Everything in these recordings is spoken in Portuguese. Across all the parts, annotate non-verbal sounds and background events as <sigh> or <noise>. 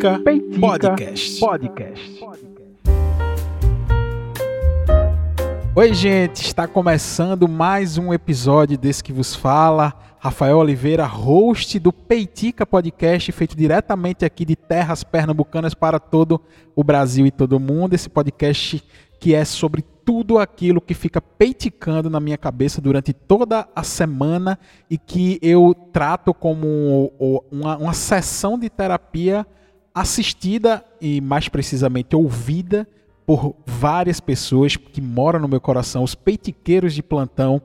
Peitica, Peitica Podcast. Podcast. Oi, gente, está começando mais um episódio desse que vos fala. Rafael Oliveira, host do Peitica Podcast, feito diretamente aqui de terras pernambucanas para todo o Brasil e todo o mundo. Esse podcast que é sobre tudo aquilo que fica peiticando na minha cabeça durante toda a semana e que eu trato como uma, uma sessão de terapia assistida e mais precisamente ouvida por várias pessoas que moram no meu coração, os peitiqueiros de plantão.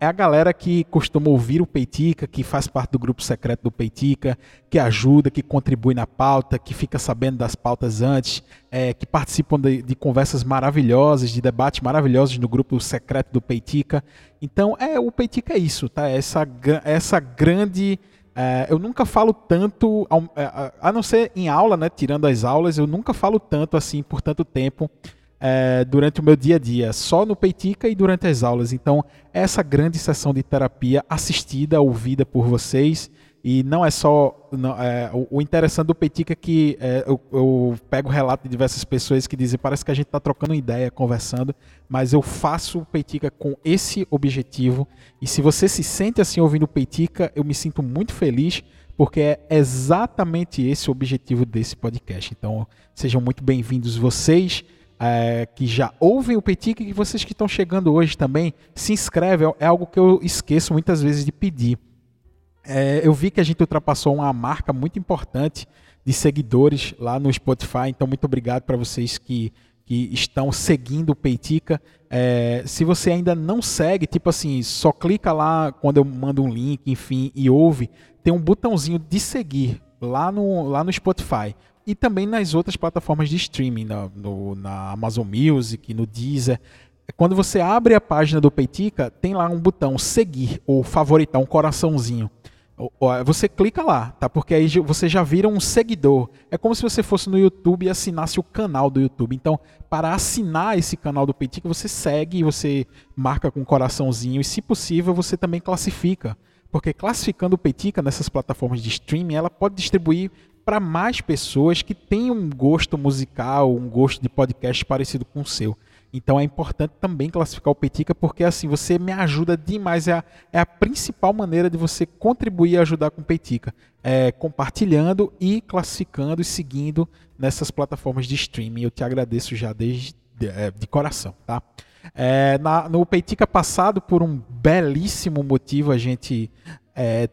É a galera que costuma ouvir o Peitica, que faz parte do grupo secreto do Peitica, que ajuda, que contribui na pauta, que fica sabendo das pautas antes, é, que participam de, de, conversas maravilhosas, de debates maravilhosos no grupo secreto do Peitica. Então, é o Peitica é isso, tá? Essa, essa grande é, eu nunca falo tanto, é, a não ser em aula, né, tirando as aulas, eu nunca falo tanto assim por tanto tempo é, durante o meu dia a dia, só no Peitica e durante as aulas. Então, essa grande sessão de terapia assistida, ouvida por vocês, e não é só. Não, é, o, o, interessante do Petica é que é, eu, eu, pego relato de diversas pessoas que dizem parece que a gente está trocando ideia, conversando, mas eu faço o Petica com esse objetivo. E se você se sente assim ouvindo o Petica, eu me sinto muito feliz, porque é exatamente esse o objetivo desse podcast. Então, sejam muito bem-vindos vocês. É, que já ouvem o Petica e vocês que estão chegando hoje também, se inscreve, é, é algo que eu esqueço muitas vezes de pedir é, eu vi que a gente ultrapassou uma marca muito importante de seguidores lá no Spotify, então muito obrigado para vocês que, que estão seguindo o Peitica. É, se você ainda não segue, tipo assim, só clica lá quando eu mando um link, enfim, e ouve, tem um botãozinho de seguir lá no, lá no Spotify e também nas outras plataformas de streaming, na, no, na Amazon Music, no Deezer. Quando você abre a página do Peitica, tem lá um botão seguir ou favoritar, um coraçãozinho. Você clica lá, tá? Porque aí você já vira um seguidor. É como se você fosse no YouTube e assinasse o canal do YouTube. Então, para assinar esse canal do Peitica, você segue, você marca com um coraçãozinho e, se possível, você também classifica. Porque classificando o Peitica nessas plataformas de streaming, ela pode distribuir para mais pessoas que têm um gosto musical, um gosto de podcast parecido com o seu. Então é importante também classificar o Petica, porque assim você me ajuda demais. É a, é a principal maneira de você contribuir e ajudar com o Petica. É compartilhando e classificando e seguindo nessas plataformas de streaming. Eu te agradeço já desde de, é, de coração, tá? É, na, no Peitica passado, por um belíssimo motivo, a gente é,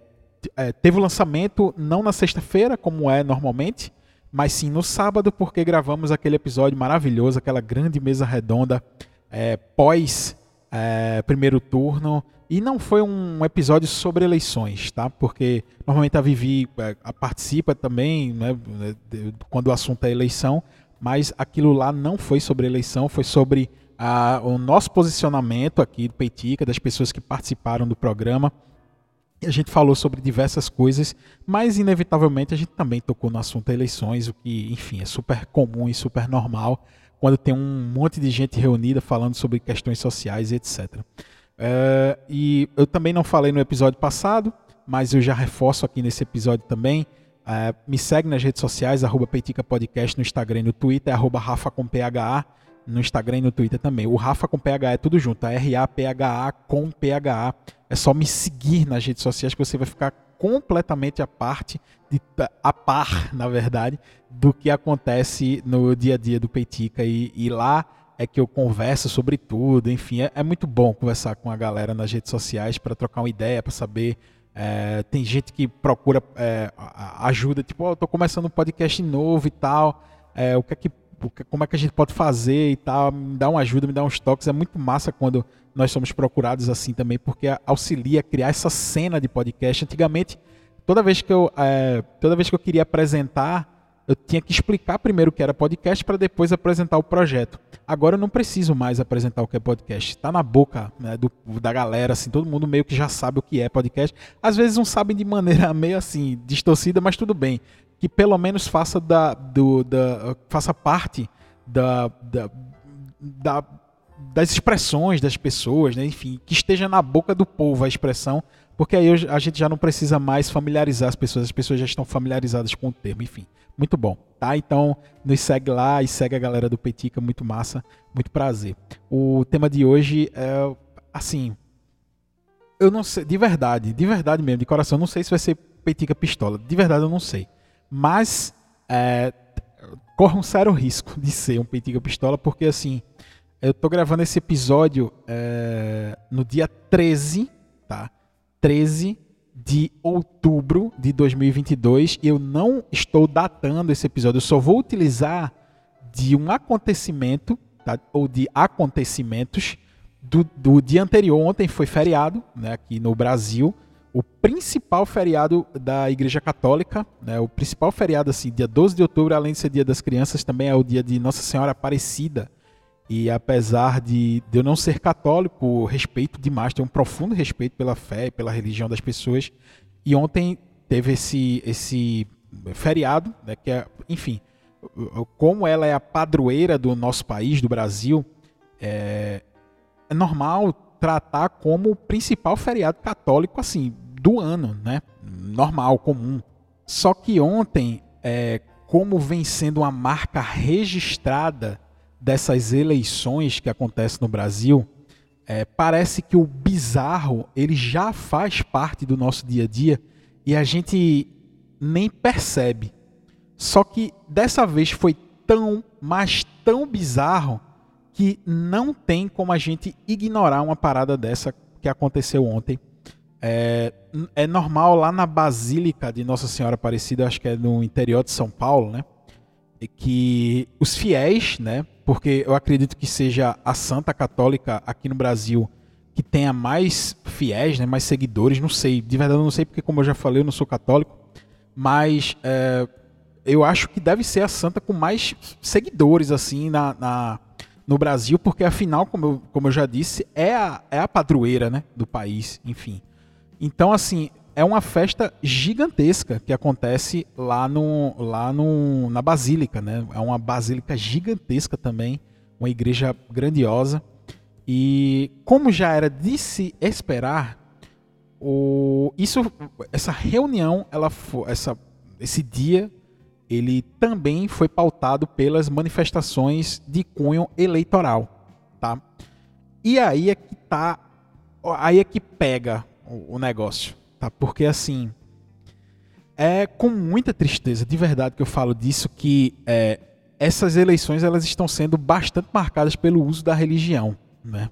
é teve o lançamento não na sexta-feira, como é normalmente, mas sim no sábado, porque gravamos aquele episódio maravilhoso, aquela grande mesa redonda é, pós é, primeiro turno. E não foi um episódio sobre eleições, tá? Porque normalmente a Vivi é, participa também, né, quando o assunto é eleição, mas aquilo lá não foi sobre eleição, foi sobre a, o nosso posicionamento aqui do Peitica, das pessoas que participaram do programa a gente falou sobre diversas coisas, mas inevitavelmente a gente também tocou no assunto eleições, o que, enfim, é super comum e super normal quando tem um monte de gente reunida falando sobre questões sociais e etc. É, e eu também não falei no episódio passado, mas eu já reforço aqui nesse episódio também. É, me segue nas redes sociais, arroba Peitica Podcast no Instagram e no Twitter, arroba Rafa com PHA no Instagram e no Twitter também. O Rafa com PHA é tudo junto, R-A-P-H-A com PHA. É só me seguir nas redes sociais que você vai ficar completamente a parte, de, a par, na verdade, do que acontece no dia a dia do Peitica. E, e lá é que eu converso sobre tudo, enfim, é, é muito bom conversar com a galera nas redes sociais para trocar uma ideia, para saber é, tem gente que procura é, ajuda, tipo, oh, eu tô começando um podcast novo e tal. É, o que é que como é que a gente pode fazer e tal, me dá uma ajuda, me dá uns toques. É muito massa quando nós somos procurados assim também, porque auxilia a criar essa cena de podcast. Antigamente, toda vez que eu, é, toda vez que eu queria apresentar, eu tinha que explicar primeiro o que era podcast para depois apresentar o projeto. Agora eu não preciso mais apresentar o que é podcast. Está na boca né, do, da galera, assim, todo mundo meio que já sabe o que é podcast. Às vezes não sabem de maneira <laughs> meio assim, distorcida, mas tudo bem que pelo menos faça, da, do, da, faça parte da, da, da, das expressões das pessoas, né? enfim, que esteja na boca do povo a expressão Porque aí a gente já não precisa mais familiarizar as pessoas, as pessoas já estão familiarizadas com o termo, enfim. Muito bom, tá? Então, nos segue lá e segue a galera do Petica, muito massa, muito prazer. O tema de hoje é, assim, eu não sei, de verdade, de verdade mesmo, de coração, não sei se vai ser Petica Pistola, de verdade eu não sei. Mas, é, corre um sério risco de ser um Petica Pistola, porque assim, eu tô gravando esse episódio é, no dia 13, tá? 13 de outubro de 2022 e eu não estou datando esse episódio, eu só vou utilizar de um acontecimento, tá? ou de acontecimentos do, do dia anterior. Ontem foi feriado, né, aqui no Brasil, o principal feriado da Igreja Católica, né, o principal feriado, assim, dia 12 de outubro, além de ser dia das crianças, também é o dia de Nossa Senhora Aparecida. E apesar de, de eu não ser católico, respeito demais, tenho um profundo respeito pela fé e pela religião das pessoas. E ontem teve esse, esse feriado, né, que é, enfim, como ela é a padroeira do nosso país, do Brasil, é, é normal tratar como o principal feriado católico assim do ano, né? Normal, comum. Só que ontem, é, como vem sendo uma marca registrada dessas eleições que acontecem no Brasil, é, parece que o bizarro ele já faz parte do nosso dia a dia e a gente nem percebe. Só que dessa vez foi tão, mas tão bizarro que não tem como a gente ignorar uma parada dessa que aconteceu ontem. É, é normal lá na Basílica de Nossa Senhora Aparecida, acho que é no interior de São Paulo, né? que os fiéis, né? Porque eu acredito que seja a Santa Católica aqui no Brasil que tenha mais fiéis, né? Mais seguidores, não sei. De verdade eu não sei porque, como eu já falei, eu não sou católico. Mas é, eu acho que deve ser a Santa com mais seguidores, assim, na, na no Brasil, porque afinal, como eu, como eu já disse, é a, é a padroeira né, do país, enfim. Então, assim, é uma festa gigantesca que acontece lá, no, lá no, na Basílica, né? É uma basílica gigantesca também, uma igreja grandiosa. E como já era de se esperar, o, isso, essa reunião, ela essa, esse dia ele também foi pautado pelas manifestações de cunho eleitoral, tá? E aí é que tá, aí é que pega o, negócio, tá? Porque assim, é com muita tristeza, de verdade que eu falo disso, que é, essas eleições elas estão sendo bastante marcadas pelo uso da religião, né?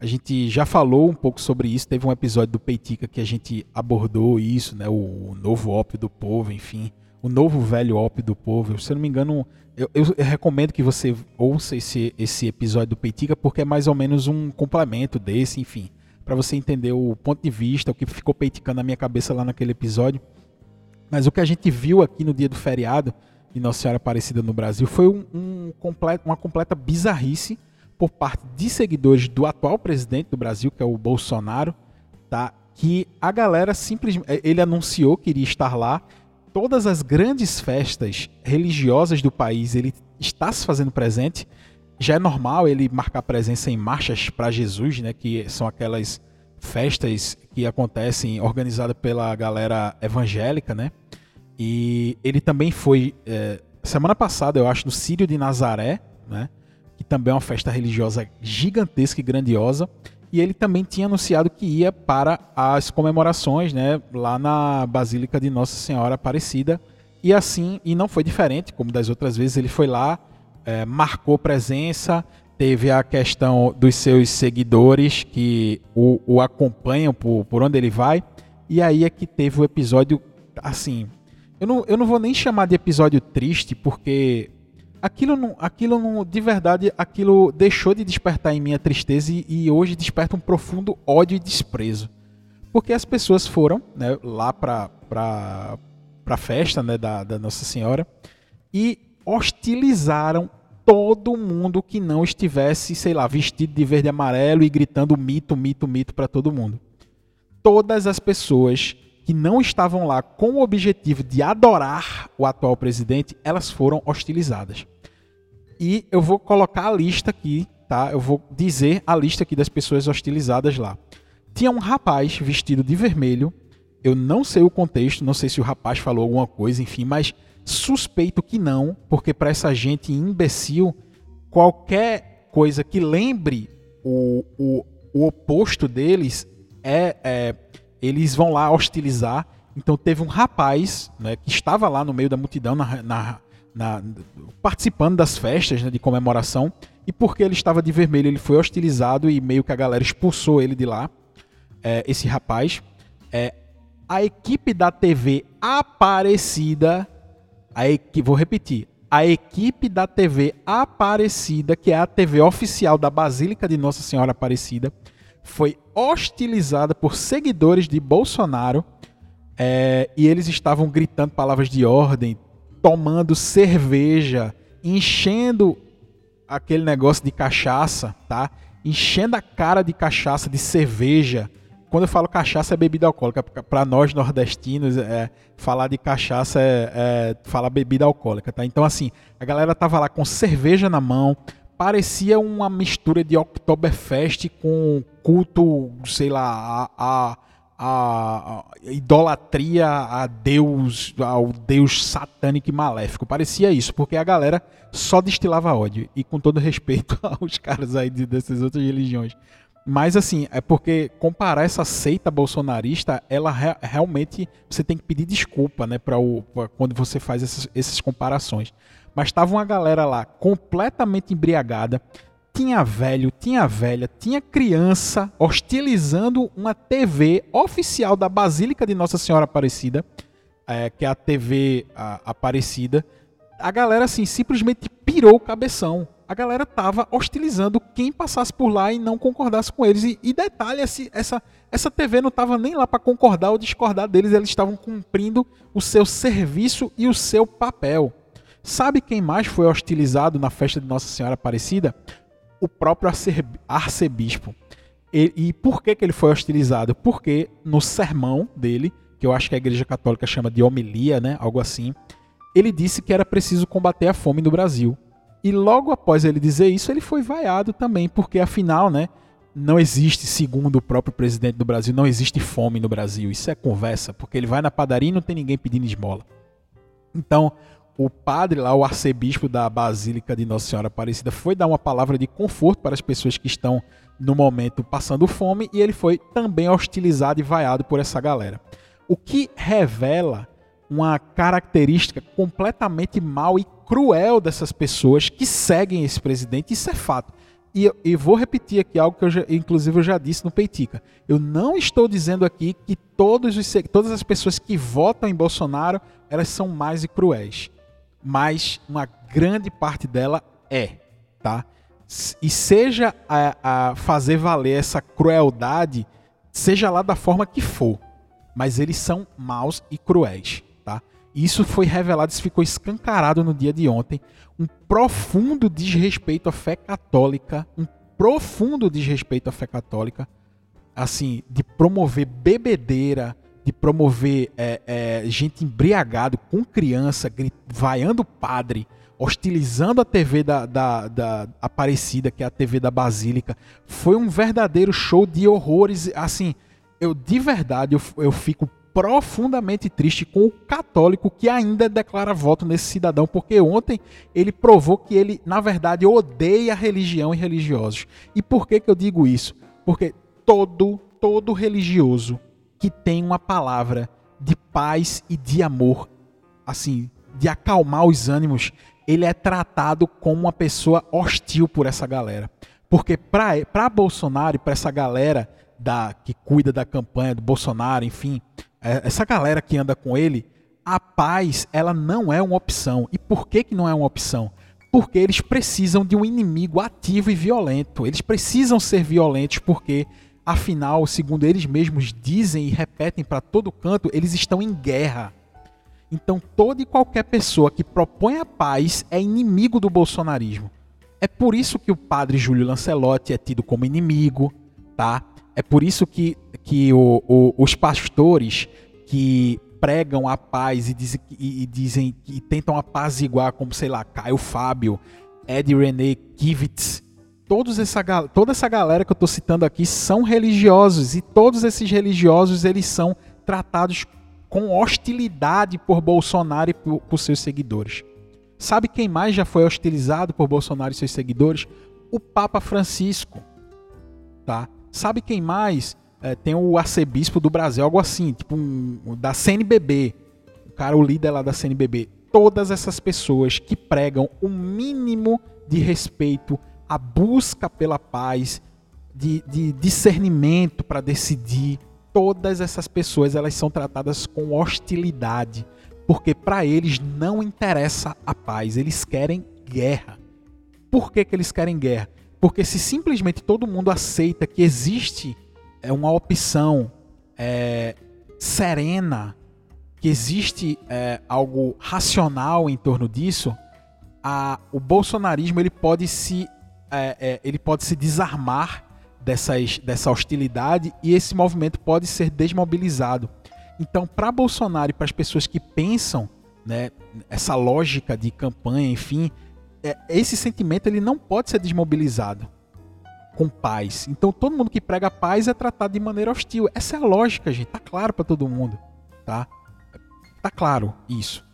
A gente já falou um pouco sobre isso, teve um episódio do Peitica que a gente abordou isso, né? O, o novo ópio do povo, enfim o novo velho op do povo. Se eu não me engano, eu, eu, eu, recomendo que você ouça esse, esse episódio do Peitica, porque é mais ou menos um complemento desse, enfim, para você entender o ponto de vista, o que ficou peiticando na minha cabeça lá naquele episódio. Mas o que a gente viu aqui no dia do feriado de Nossa Senhora Aparecida no Brasil foi um, um completo, uma completa bizarrice por parte de seguidores do atual presidente do Brasil, que é o Bolsonaro, tá? que a galera simplesmente. Ele anunciou que iria estar lá todas as grandes festas religiosas do país ele está se fazendo presente. Já é normal ele marcar presença em marchas para Jesus, né, que são aquelas festas que acontecem organizadas pela galera evangélica, né? E ele também foi é, semana passada, eu acho, no Sírio de Nazaré, né? Que também é uma festa religiosa gigantesca e grandiosa e ele também tinha anunciado que ia para as comemorações, né, lá na Basílica de Nossa Senhora Aparecida. E assim, e não foi diferente, como das outras vezes, ele foi lá, é, marcou presença, teve a questão dos seus seguidores que o, o acompanham por, por onde ele vai. E aí é que teve o episódio, assim, eu não, eu não vou nem chamar de episódio triste, porque aquilo não, aquilo não, de verdade, aquilo deixou de despertar em mim a tristeza e, e hoje desperta um profundo ódio e desprezo. Porque as pessoas foram né, lá para a festa né, da, da Nossa Senhora e hostilizaram todo mundo que não estivesse, sei lá, vestido de verde e amarelo e gritando mito, mito, mito para todo mundo. Todas as pessoas que não estavam lá com o objetivo de adorar o atual presidente, elas foram hostilizadas. E eu vou colocar a lista aqui, tá? Eu vou dizer a lista aqui das pessoas hostilizadas lá. tinha um rapaz vestido de vermelho. Eu não sei o contexto, não sei se o rapaz falou alguma coisa, enfim, mas suspeito que não, porque para essa gente imbecil, qualquer coisa que lembre o, o, o oposto deles é, é, eles vão lá hostilizar. Então teve um rapaz né, que estava lá no meio da multidão, na, na, na, participando das festas né, de comemoração, e porque ele estava de vermelho, ele foi hostilizado e meio que a galera expulsou ele de lá. É, esse rapaz. É, a equipe da TV Aparecida, a equi, vou repetir, a equipe da TV Aparecida, que é a TV oficial da Basílica de Nossa Senhora Aparecida, foi hostilizada por seguidores de Bolsonaro é, e eles estavam gritando palavras de ordem, tomando cerveja, enchendo aquele negócio de cachaça, tá? Enchendo a cara de cachaça, de cerveja. Quando eu falo cachaça é bebida alcoólica, para nós nordestinos, é, falar de cachaça é, é falar bebida alcoólica, tá? Então assim, a galera tava lá com cerveja na mão, parecia uma mistura de Oktoberfest com culto, sei lá, a, a a, idolatria a Deus, ao Deus satânico e maléfico. Parecia isso, porque a galera só destilava ódio. E com todo respeito <laughs> aos caras aí de, dessas outras religiões. Mas assim, é porque comparar essa seita bolsonarista, ela re, realmente você tem que pedir desculpa, né, para quando você faz essas, essas comparações. Mas tava uma galera lá completamente embriagada, tinha velho, tinha velha, tinha criança hostilizando uma TV oficial da Basílica de Nossa Senhora Aparecida, é, que é a TV a, Aparecida. A galera, assim, simplesmente pirou o cabeção. A galera tava hostilizando quem passasse por lá e não concordasse com eles. E, e detalhe, essa, essa TV não estava nem lá para concordar ou discordar deles, eles estavam cumprindo o seu serviço e o seu papel. Sabe quem mais foi hostilizado na festa de Nossa Senhora Aparecida? o próprio arcebispo. E, e por que, que ele foi hostilizado? Porque no sermão dele, que eu acho que a Igreja Católica chama de homilia, né, algo assim, ele disse que era preciso combater a fome no Brasil. E logo após ele dizer isso, ele foi vaiado também, porque afinal, né, não existe, segundo o próprio presidente do Brasil, não existe fome no Brasil. Isso é conversa, porque ele vai na padaria e não tem ninguém pedindo esmola. Então, o padre lá, o arcebispo da Basílica de Nossa Senhora Aparecida, foi dar uma palavra de conforto para as pessoas que estão no momento passando fome e ele foi também hostilizado e vaiado por essa galera. O que revela uma característica completamente mal e cruel dessas pessoas que seguem esse presidente, isso é fato. E, e vou repetir aqui algo que eu já, inclusive eu já disse no Peitica. Eu não estou dizendo aqui que todos os, todas as pessoas que votam em Bolsonaro elas são mais e cruéis mas uma grande parte dela é, tá? E seja a, a fazer valer essa crueldade, seja lá da forma que for, mas eles são maus e cruéis? Isso foi revelado, isso ficou escancarado no dia de ontem, um profundo desrespeito à fé católica, um profundo desrespeito à fé católica, assim, de promover bebedeira, de promover é, é, gente embriagado com criança, vaiando padre, hostilizando a TV da, da, da, Aparecida, que é a TV da Basílica. Foi um verdadeiro show de horrores. Assim, eu de verdade eu, eu fico profundamente triste com o católico que ainda declara voto nesse cidadão, porque ontem ele provou que ele, na verdade, odeia religião e religiosos. E por que, que eu digo isso? Porque todo, todo religioso que tem uma palavra de paz e de amor, assim, de acalmar os ânimos, ele é tratado como uma pessoa hostil por essa galera. Porque para Bolsonaro e para essa galera da que cuida da campanha do Bolsonaro, enfim, essa galera que anda com ele, a paz ela não é uma opção. E por que, que não é uma opção? Porque eles precisam de um inimigo ativo e violento. Eles precisam ser violentos porque Afinal, segundo eles mesmos dizem e repetem para todo canto, eles estão em guerra. Então, toda e qualquer pessoa que propõe a paz é inimigo do bolsonarismo. É por isso que o padre Júlio Lancelotti é tido como inimigo, tá? É por isso que, que o, o, os pastores que pregam a paz e dizem, e, e dizem tentam apaziguar, como sei lá, Caio Fábio, Ed René Kivitz, todos essa, toda essa galera que eu estou citando aqui são religiosos e todos esses religiosos eles são tratados com hostilidade por Bolsonaro e por, por seus seguidores. Sabe quem mais já foi hostilizado por Bolsonaro e seus seguidores? O Papa Francisco. Tá? Sabe quem mais? É, tem o arcebispo do Brasil, algo assim, tipo um, da CNBB. O cara, o líder lá da CNBB. Todas essas pessoas que pregam o mínimo de respeito, a busca pela paz, de, de discernimento para decidir, todas essas pessoas elas são tratadas com hostilidade, porque para eles não interessa a paz, eles querem guerra. Por que, que eles querem guerra? Porque se simplesmente todo mundo aceita que existe é, uma opção é, serena, que existe é, algo racional em torno disso, a, o bolsonarismo ele pode se é, é, ele pode se desarmar dessas, dessa hostilidade e esse movimento pode ser desmobilizado. Então, para Bolsonaro e para as pessoas que pensam né, essa lógica de campanha, enfim, é, esse sentimento ele não pode ser desmobilizado com paz. Então, todo mundo que prega paz é tratado de maneira hostil. Essa é a lógica, gente. Tá claro para todo mundo, tá? Tá claro isso.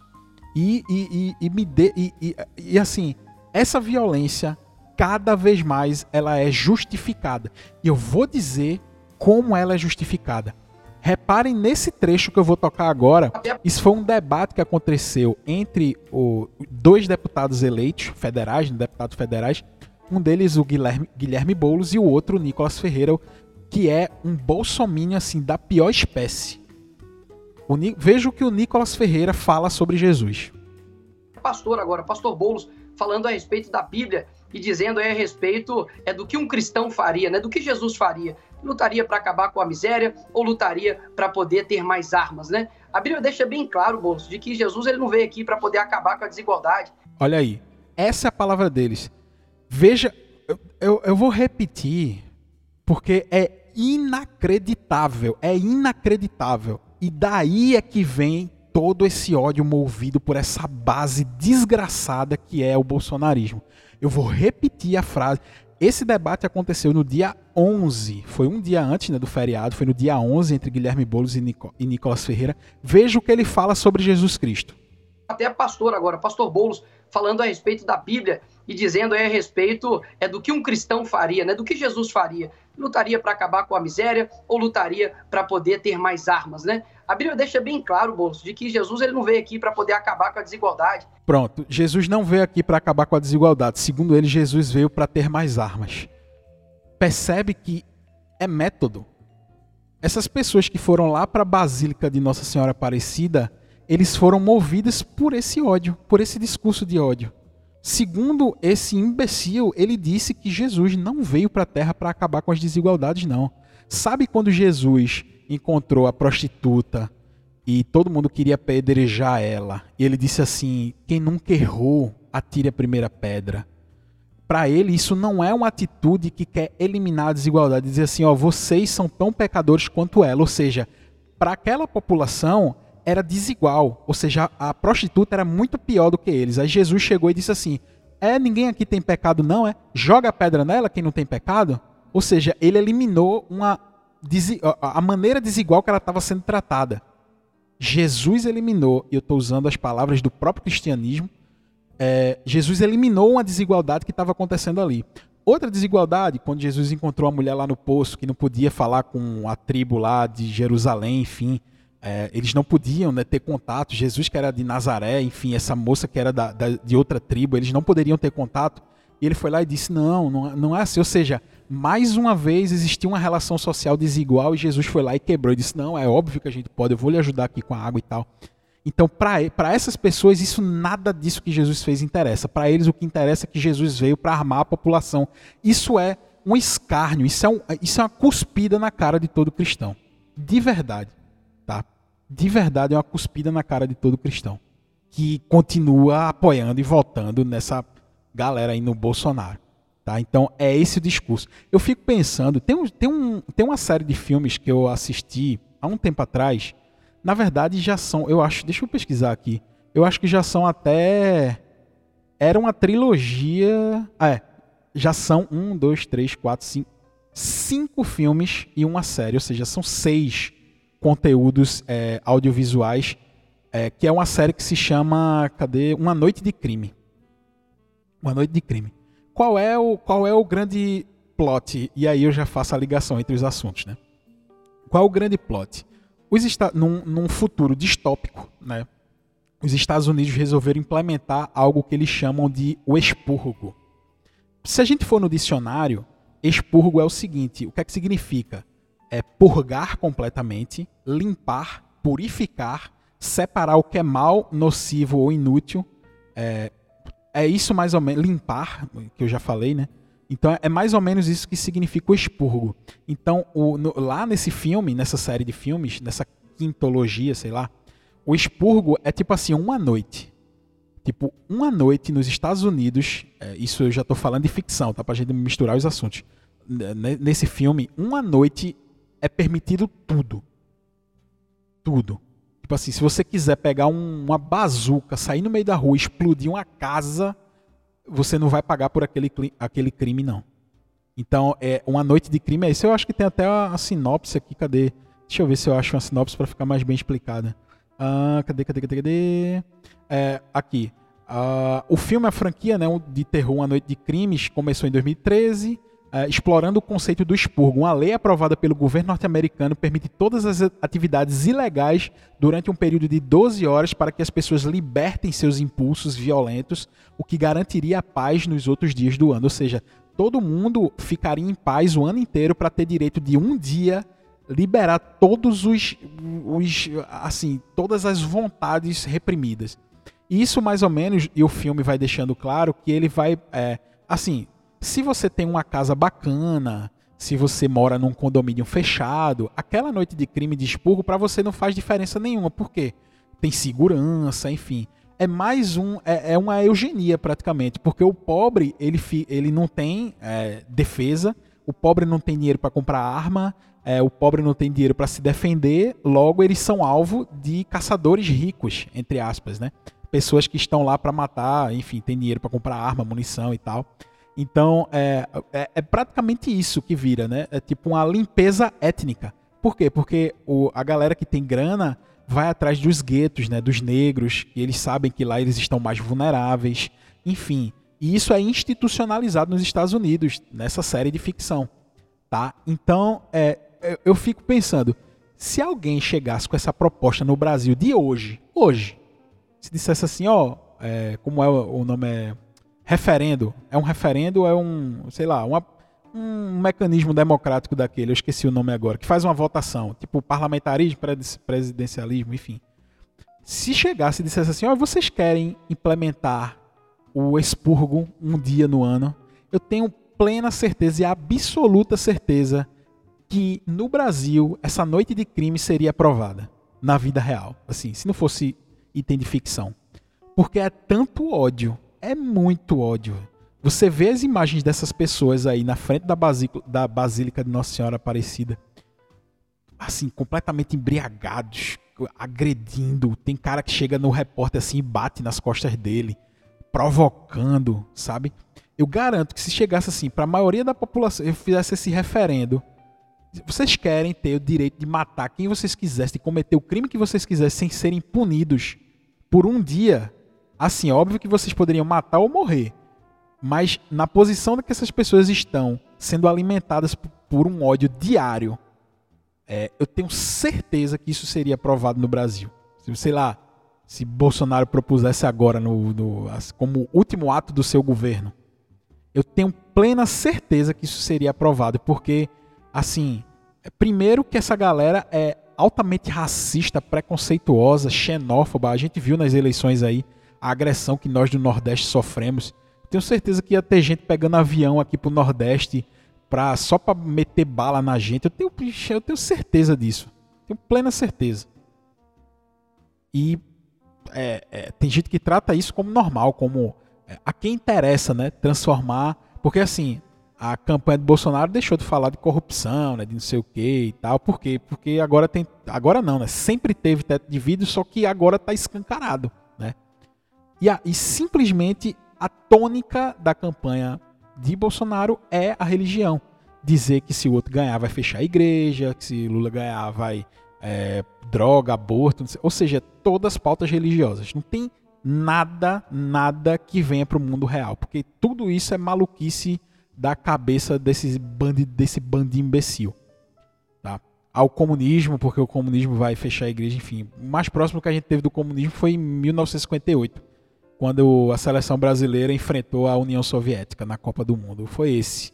E, e, e, e me dê. E, e, e assim, essa violência, cada vez mais, ela é justificada. E eu vou dizer como ela é justificada. Reparem nesse trecho que eu vou tocar agora. Isso foi um debate que aconteceu entre o, dois deputados eleitos federais, deputados federais. Um deles, o Guilherme, Guilherme Boulos, e o outro, o Nicolas Ferreira, que é um bolsominion assim da pior espécie. O, veja o que o Nicolas Ferreira fala sobre Jesus. Pastor agora, pastor Boulos, falando a respeito da Bíblia e dizendo a respeito é do que um cristão faria, né? Do que Jesus faria. Lutaria para acabar com a miséria ou lutaria para poder ter mais armas, né? A Bíblia deixa bem claro, Boulos, de que Jesus ele não veio aqui para poder acabar com a desigualdade. Olha aí, essa é a palavra deles. Veja, eu, eu, eu vou repetir, porque é inacreditável, é inacreditável e daí é que vem todo esse ódio movido por essa base desgraçada que é o bolsonarismo. Eu vou repetir a frase. Esse debate aconteceu no dia 11, foi um dia antes né, do feriado, foi no dia 11 entre Guilherme Boulos e, Nico, e Nicolas Ferreira. Veja o que ele fala sobre Jesus Cristo. Até pastor agora, pastor Boulos, falando a respeito da Bíblia e dizendo a respeito é do que um cristão faria, né? Do que Jesus faria lutaria para acabar com a miséria ou lutaria para poder ter mais armas, né? A Bíblia deixa bem claro, Bolso, de que Jesus ele não veio aqui para poder acabar com a desigualdade. Pronto, Jesus não veio aqui para acabar com a desigualdade. Segundo ele, Jesus veio para ter mais armas. Percebe que é método. Essas pessoas que foram lá para a Basílica de Nossa Senhora Aparecida, eles foram movidos por esse ódio, por esse discurso de ódio. Segundo esse imbecil, ele disse que Jesus não veio para a terra para acabar com as desigualdades, não. Sabe quando Jesus encontrou a prostituta e todo mundo queria apedrejar ela? E ele disse assim: Quem nunca errou, atire a primeira pedra. Para ele, isso não é uma atitude que quer eliminar a desigualdade, dizer assim: ó, vocês são tão pecadores quanto ela. Ou seja, para aquela população, era desigual, ou seja, a prostituta era muito pior do que eles. Aí Jesus chegou e disse assim: É, ninguém aqui tem pecado, não, é? Joga a pedra nela, quem não tem pecado. Ou seja, ele eliminou uma a maneira desigual que ela estava sendo tratada. Jesus eliminou, e eu estou usando as palavras do próprio cristianismo, é, Jesus eliminou uma desigualdade que estava acontecendo ali. Outra desigualdade, quando Jesus encontrou a mulher lá no poço, que não podia falar com a tribo lá de Jerusalém, enfim, é, eles não podiam né, ter contato. Jesus, que era de Nazaré, enfim, essa moça que era da, da, de outra tribo, eles não poderiam ter contato. E ele foi lá e disse: não, não, não é assim. Ou seja, mais uma vez existia uma relação social desigual e Jesus foi lá e quebrou. E disse: não, é óbvio que a gente pode, eu vou lhe ajudar aqui com a água e tal. Então, para essas pessoas, isso nada disso que Jesus fez interessa. Para eles, o que interessa é que Jesus veio para armar a população. Isso é um escárnio, isso é, um, isso é uma cuspida na cara de todo cristão. De verdade tá? De verdade é uma cuspida na cara de todo cristão que continua apoiando e votando nessa galera aí no Bolsonaro. Tá? Então é esse o discurso. Eu fico pensando, tem, um, tem, um, tem uma série de filmes que eu assisti há um tempo atrás. Na verdade já são, eu acho, deixa eu pesquisar aqui. Eu acho que já são até era uma trilogia, ah, é, já são um, dois, três, quatro, cinco, cinco filmes e uma série, ou seja, são seis conteúdos é, audiovisuais, é, que é uma série que se chama, cadê? Uma Noite de Crime. Uma Noite de Crime. Qual é o, qual é o grande plot? E aí eu já faço a ligação entre os assuntos, né? Qual é o grande plot? Os num, num futuro distópico, né? Os Estados Unidos resolveram implementar algo que eles chamam de o expurgo. Se a gente for no dicionário, expurgo é o seguinte: o que é que significa? É purgar completamente, limpar, purificar, separar o que é mal, nocivo ou inútil. É, é isso mais ou menos, limpar, que eu já falei, né? Então é mais ou menos isso que significa o expurgo. Então, o, no, lá nesse filme, nessa série de filmes, nessa quintologia, sei lá, o expurgo é tipo assim, uma noite. Tipo, uma noite nos Estados Unidos, é, isso eu já estou falando de ficção, tá? Pra gente misturar os assuntos. Nesse filme, uma noite é permitido tudo. Tudo. Tipo assim, se você quiser pegar um, uma bazuca, sair no meio da rua, explodir uma casa, você não vai pagar por aquele, aquele crime, não. Então, é uma noite de crime é isso. Eu acho que tem até a, a sinopse aqui, cadê? Deixa eu ver se eu acho uma sinopse para ficar mais bem explicada. Ah, cadê, cadê, cadê, cadê? É, aqui. Uh, o filme, a franquia né, de terror Uma Noite de Crimes, começou em 2013, uh, explorando o conceito do expurgo. Uma lei aprovada pelo governo norte-americano permite todas as atividades ilegais durante um período de 12 horas para que as pessoas libertem seus impulsos violentos, o que garantiria a paz nos outros dias do ano. Ou seja, todo mundo ficaria em paz o ano inteiro para ter direito de um dia liberar todos os, os assim todas as vontades reprimidas isso mais ou menos, e o filme vai deixando claro que ele vai. É, assim, se você tem uma casa bacana, se você mora num condomínio fechado, aquela noite de crime de expurgo para você não faz diferença nenhuma. Por quê? Tem segurança, enfim. É mais um. É, é uma eugenia praticamente, porque o pobre ele, ele não tem é, defesa, o pobre não tem dinheiro para comprar arma, é, o pobre não tem dinheiro para se defender, logo eles são alvo de caçadores ricos, entre aspas, né? pessoas que estão lá para matar, enfim, tem dinheiro para comprar arma, munição e tal. Então, é, é, é, praticamente isso que vira, né? É tipo uma limpeza étnica. Por quê? Porque o, a galera que tem grana vai atrás dos guetos, né? Dos negros, e eles sabem que lá eles estão mais vulneráveis. Enfim, e isso é institucionalizado nos Estados Unidos, nessa série de ficção. Tá? Então, é, eu fico pensando, se alguém chegasse com essa proposta no Brasil de hoje, hoje, se dissesse assim, ó, é, como é o nome é referendo, é um referendo, é um, sei lá, uma, um mecanismo democrático daquele, eu esqueci o nome agora, que faz uma votação, tipo parlamentarismo, presidencialismo, enfim. Se chegasse e dissesse assim, ó, vocês querem implementar o expurgo um dia no ano, eu tenho plena certeza e absoluta certeza que no Brasil essa noite de crime seria aprovada na vida real. Assim, se não fosse item de ficção. Porque é tanto ódio, é muito ódio. Você vê as imagens dessas pessoas aí na frente da, da Basílica de Nossa Senhora Aparecida, assim, completamente embriagados, agredindo. Tem cara que chega no repórter assim e bate nas costas dele, provocando, sabe? Eu garanto que se chegasse assim, para a maioria da população, eu fizesse esse referendo, vocês querem ter o direito de matar quem vocês quisessem, de cometer o crime que vocês quisessem sem serem punidos por um dia. Assim, óbvio que vocês poderiam matar ou morrer. Mas na posição que essas pessoas estão, sendo alimentadas por um ódio diário, é, eu tenho certeza que isso seria aprovado no Brasil. Se, sei lá, se Bolsonaro propusesse agora no, no, como último ato do seu governo, eu tenho plena certeza que isso seria aprovado, porque assim, primeiro que essa galera é altamente racista, preconceituosa, xenófoba. A gente viu nas eleições aí a agressão que nós do Nordeste sofremos. Tenho certeza que ia ter gente pegando avião aqui pro Nordeste pra, só para meter bala na gente. Eu tenho, eu tenho certeza disso. Tenho plena certeza. E é, é, tem gente que trata isso como normal, como é, a quem interessa, né? Transformar. Porque assim, a campanha do Bolsonaro deixou de falar de corrupção, né, de não sei o que e tal. Por quê? Porque agora tem. Agora não, né? Sempre teve teto de vidro, só que agora está escancarado. Né? E, a, e simplesmente a tônica da campanha de Bolsonaro é a religião. Dizer que se o outro ganhar vai fechar a igreja, que se Lula ganhar vai é, droga, aborto, ou seja, todas as pautas religiosas. Não tem nada, nada que venha para o mundo real, porque tudo isso é maluquice da cabeça desse bando, desse bando imbecil. Tá? Ao comunismo, porque o comunismo vai fechar a igreja, enfim. O mais próximo que a gente teve do comunismo foi em 1958 quando a seleção brasileira enfrentou a União Soviética na Copa do Mundo. Foi esse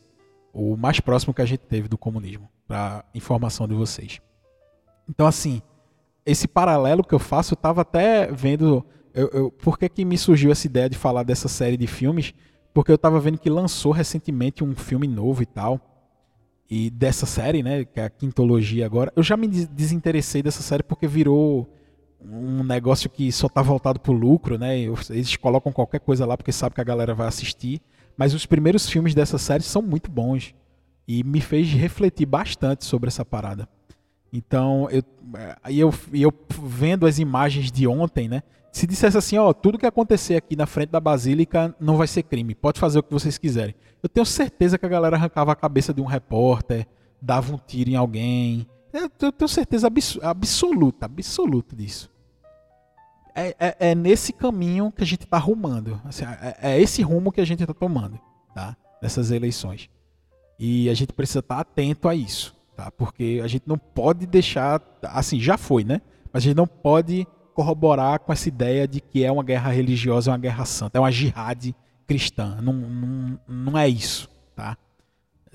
o mais próximo que a gente teve do comunismo, para informação de vocês. Então, assim, esse paralelo que eu faço, eu estava até vendo. Eu, eu, por que, que me surgiu essa ideia de falar dessa série de filmes? Porque eu estava vendo que lançou recentemente um filme novo e tal. E dessa série, né? Que é a quintologia agora. Eu já me desinteressei dessa série porque virou um negócio que só está voltado para o lucro, né? Eles colocam qualquer coisa lá porque sabe que a galera vai assistir. Mas os primeiros filmes dessa série são muito bons e me fez refletir bastante sobre essa parada. Então, eu, aí eu, eu vendo as imagens de ontem, né? Se dissesse assim, ó, tudo que acontecer aqui na frente da Basílica não vai ser crime, pode fazer o que vocês quiserem. Eu tenho certeza que a galera arrancava a cabeça de um repórter, dava um tiro em alguém. Eu, eu tenho certeza absoluta, absoluta disso é, é, é, nesse caminho que a gente está rumando. Assim, é, é, esse rumo que a gente está tomando, tá? Nessas eleições. E a gente precisa estar tá atento a isso, tá? Porque a gente não pode deixar, assim, já foi, né? Mas a gente não pode corroborar com essa ideia de que é uma guerra religiosa, é uma guerra santa, é uma jihad cristã. Não, não, não é isso, tá?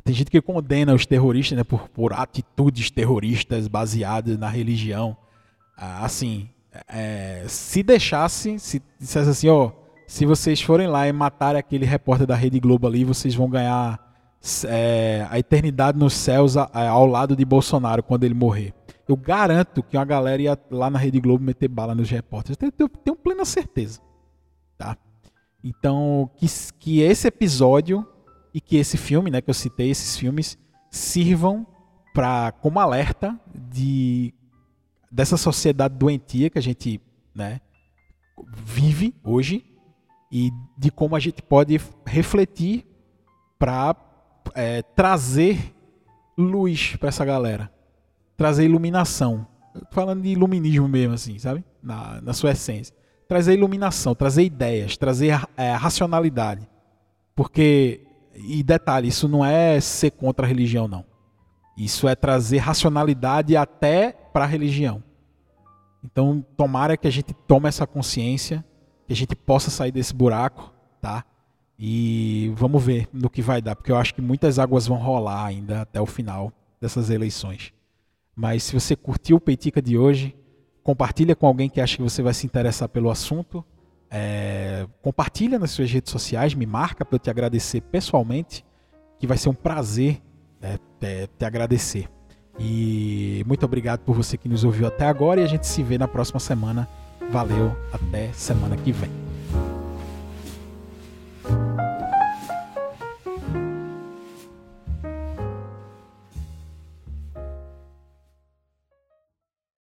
Tem gente que condena os terroristas né, por, por atitudes terroristas baseadas na religião. Ah, assim, é, se deixasse, se dissesse assim, ó, se vocês forem lá e matarem aquele repórter da Rede Globo ali, vocês vão ganhar é, a eternidade nos céus a, a, ao lado de Bolsonaro quando ele morrer. Eu garanto que uma galera ia lá na Rede Globo meter bala nos repórteres. Eu tenho, tenho plena certeza. Tá? Então, que, que esse episódio e que esse filme, né, que eu citei, esses filmes, sirvam para como alerta de dessa sociedade doentia que a gente né, vive hoje e de como a gente pode refletir para é, trazer luz para essa galera, trazer iluminação. Falando de iluminismo mesmo, assim, sabe? Na, na sua essência. Trazer iluminação, trazer ideias, trazer é, racionalidade. Porque, e detalhe, isso não é ser contra a religião, não. Isso é trazer racionalidade até para a religião. Então, tomara que a gente tome essa consciência, que a gente possa sair desse buraco, tá? E vamos ver no que vai dar, porque eu acho que muitas águas vão rolar ainda até o final dessas eleições. Mas se você curtiu o Peitica de hoje, compartilha com alguém que acha que você vai se interessar pelo assunto. É, compartilha nas suas redes sociais, me marca para eu te agradecer pessoalmente, que vai ser um prazer é, é, te agradecer. E muito obrigado por você que nos ouviu até agora e a gente se vê na próxima semana. Valeu, até semana que vem.